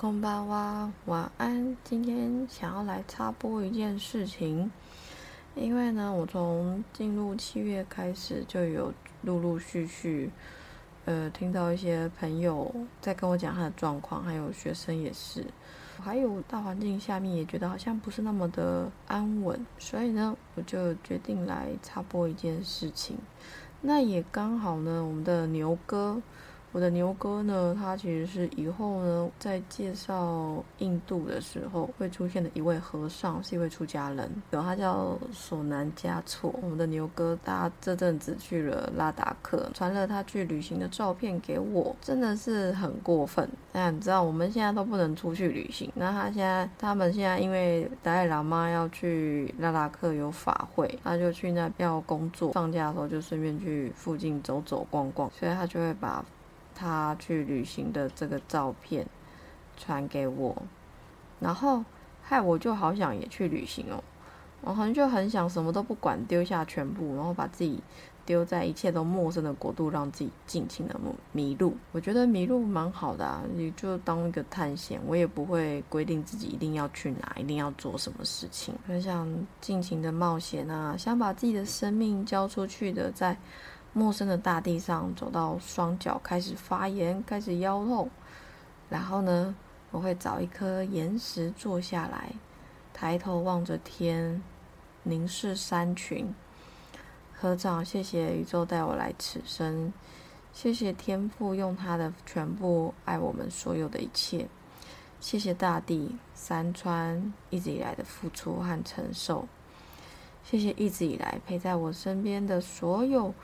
空巴哇，晚安。今天想要来插播一件事情，因为呢，我从进入七月开始就有陆陆续续，呃，听到一些朋友在跟我讲他的状况，还有学生也是，还有大环境下面也觉得好像不是那么的安稳，所以呢，我就决定来插播一件事情。那也刚好呢，我们的牛哥。我的牛哥呢，他其实是以后呢，在介绍印度的时候会出现的一位和尚，是一位出家人，有他叫索南加措。我们的牛哥，他这阵子去了拉达克，传了他去旅行的照片给我，真的是很过分。那你知道我们现在都不能出去旅行，那他现在他们现在因为达赖喇嘛要去拉达克有法会，他就去那边要工作，放假的时候就顺便去附近走走逛逛，所以他就会把。他去旅行的这个照片传给我，然后害我就好想也去旅行哦，我好像就很想什么都不管，丢下全部，然后把自己丢在一切都陌生的国度，让自己尽情的迷路。我觉得迷路蛮好的啊，你就当一个探险，我也不会规定自己一定要去哪，一定要做什么事情，很想尽情的冒险啊，想把自己的生命交出去的，在。陌生的大地上，走到双脚开始发炎，开始腰痛。然后呢，我会找一颗岩石坐下来，抬头望着天，凝视山群，合掌，谢谢宇宙带我来此生，谢谢天父用他的全部爱我们所有的一切，谢谢大地、山川一直以来的付出和承受，谢谢一直以来陪在我身边的所有。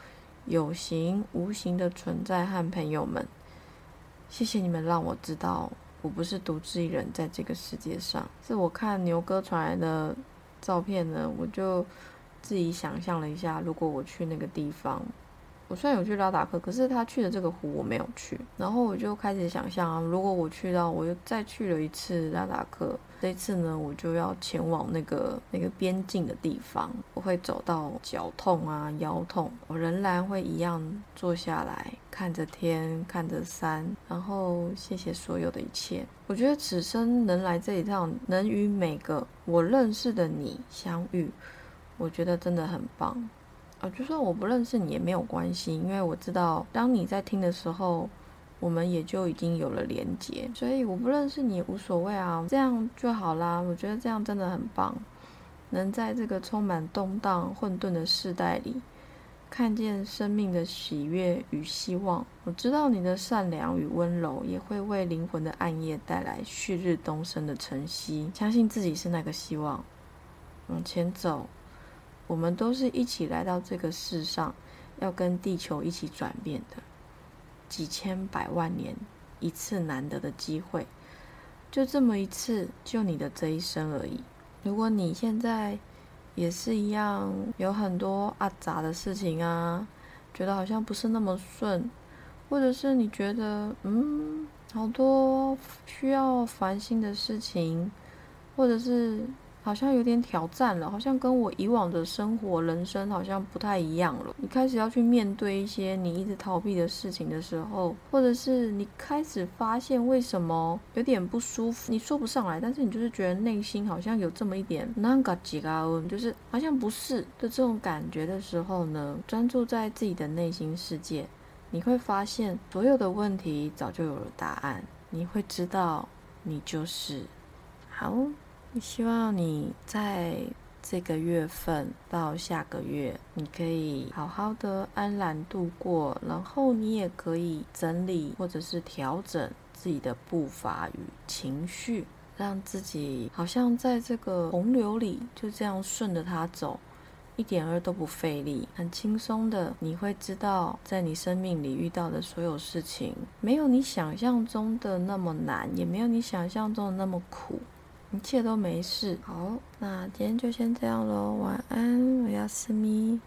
有形无形的存在和朋友们，谢谢你们让我知道我不是独自一人在这个世界上。是我看牛哥传来的照片呢，我就自己想象了一下，如果我去那个地方，我虽然有去拉达克，可是他去的这个湖我没有去，然后我就开始想象啊，如果我去到，我又再去了一次拉达克。这一次呢，我就要前往那个那个边境的地方。我会走到脚痛啊、腰痛，我仍然会一样坐下来，看着天，看着山，然后谢谢所有的一切。我觉得此生能来这一趟，能与每个我认识的你相遇，我觉得真的很棒。啊，就算我不认识你也没有关系，因为我知道当你在听的时候。我们也就已经有了连接，所以我不认识你无所谓啊，这样就好啦。我觉得这样真的很棒，能在这个充满动荡、混沌的时代里，看见生命的喜悦与希望。我知道你的善良与温柔，也会为灵魂的暗夜带来旭日东升的晨曦。相信自己是那个希望，往前走。我们都是一起来到这个世上，要跟地球一起转变的。几千百万年一次难得的机会，就这么一次，就你的这一生而已。如果你现在也是一样，有很多阿杂的事情啊，觉得好像不是那么顺，或者是你觉得嗯，好多需要烦心的事情，或者是。好像有点挑战了，好像跟我以往的生活、人生好像不太一样了。你开始要去面对一些你一直逃避的事情的时候，或者是你开始发现为什么有点不舒服，你说不上来，但是你就是觉得内心好像有这么一点那个几个，就是好像不是的这种感觉的时候呢，专注在自己的内心世界，你会发现所有的问题早就有了答案，你会知道你就是好。希望你在这个月份到下个月，你可以好好的安然度过，然后你也可以整理或者是调整自己的步伐与情绪，让自己好像在这个洪流里就这样顺着它走，一点儿都不费力，很轻松的。你会知道，在你生命里遇到的所有事情，没有你想象中的那么难，也没有你想象中的那么苦。一切都没事。好，那今天就先这样喽，晚安，我要思咪。